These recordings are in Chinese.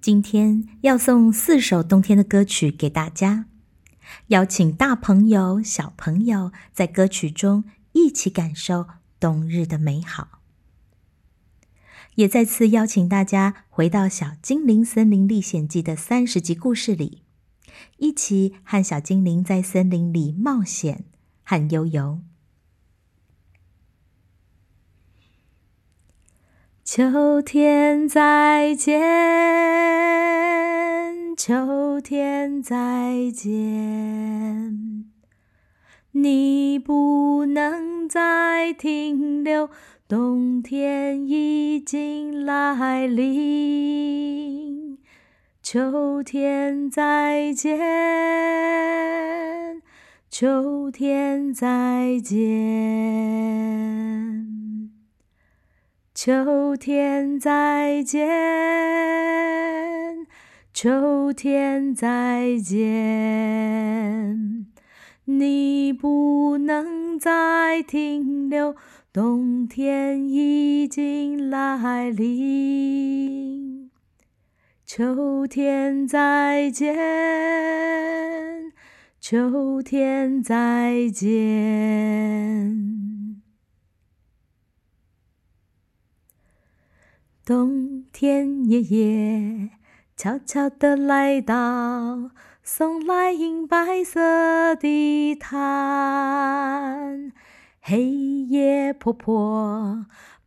今天要送四首冬天的歌曲给大家，邀请大朋友、小朋友在歌曲中一起感受冬日的美好。也再次邀请大家回到《小精灵森林历险记》的三十集故事里，一起和小精灵在森林里冒险和悠游。秋天再见，秋天再见，你不能再停留，冬天已经来临。秋天再见，秋天再见。秋天再见，秋天再见，你不能再停留，冬天已经来临。秋天再见，秋天再见。冬天爷爷悄悄地来到，送来银白色的毯。黑夜婆婆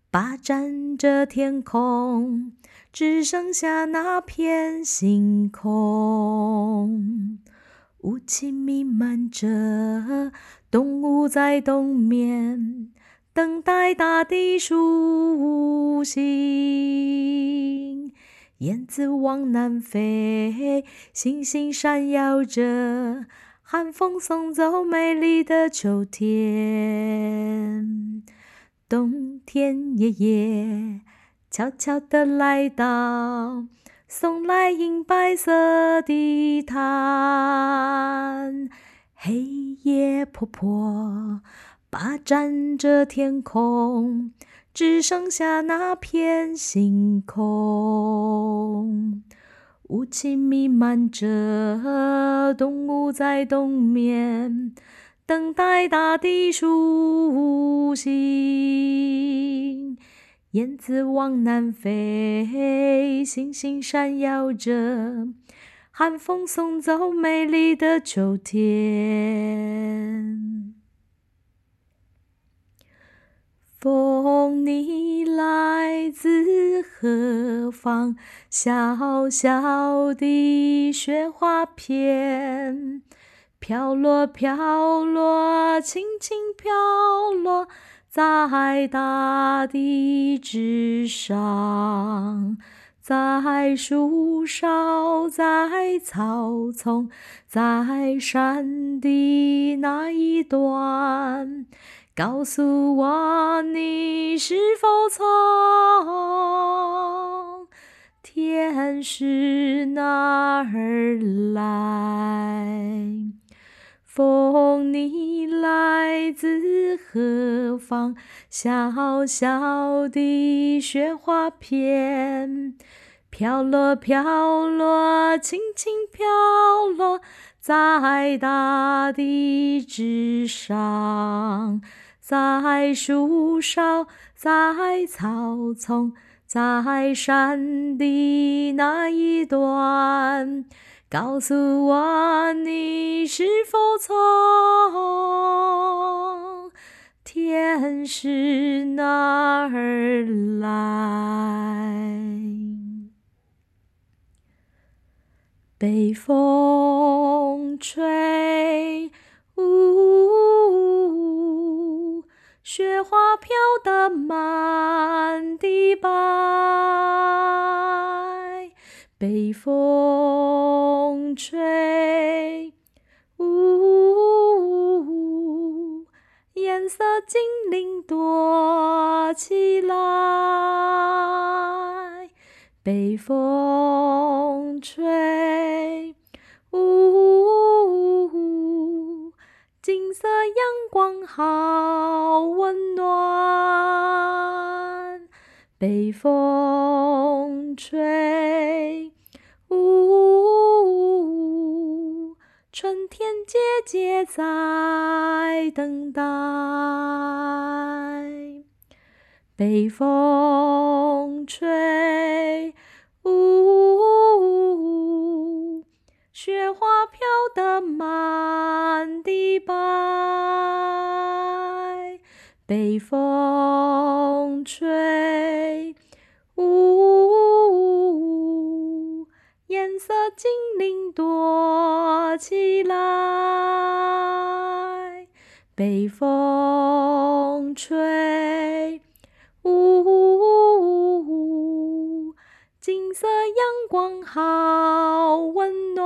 霸占着天空，只剩下那片星空。雾气弥漫着，动物在冬眠。等待大地苏醒，燕子往南飞，星星闪耀着，寒风送走美丽的秋天。冬天爷爷悄悄地来到，送来银白色的毯。黑夜婆婆。霸占着天空，只剩下那片星空。雾气弥漫着，动物在冬眠，等待大地苏醒。燕子往南飞，星星闪耀着，寒风送走美丽的秋天。风，你来自何方？小小的雪花片，飘落飘落，轻轻飘落在大地之上，在树梢，在草丛，在山的那一端。告诉我，你是否从天使那儿来？风，你来自何方？小小的雪花片，飘落飘落，轻轻飘落在大地之上。在树梢，在草丛，在山的那一端，告诉我你是否从天使那儿来？北风吹，呜。雪花飘得满地白，北风吹，呜，颜色精灵躲起来，北风北风吹，呜、春天姐姐在等待。北风吹，呜、雪花飘得满地白。北风吹，呜，颜色精灵躲起来。北风吹，呜，金色阳光好温暖。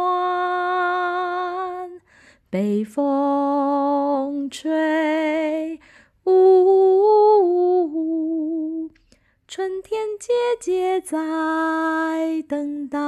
北风吹。呜呜呜呜呜春天姐姐在等待。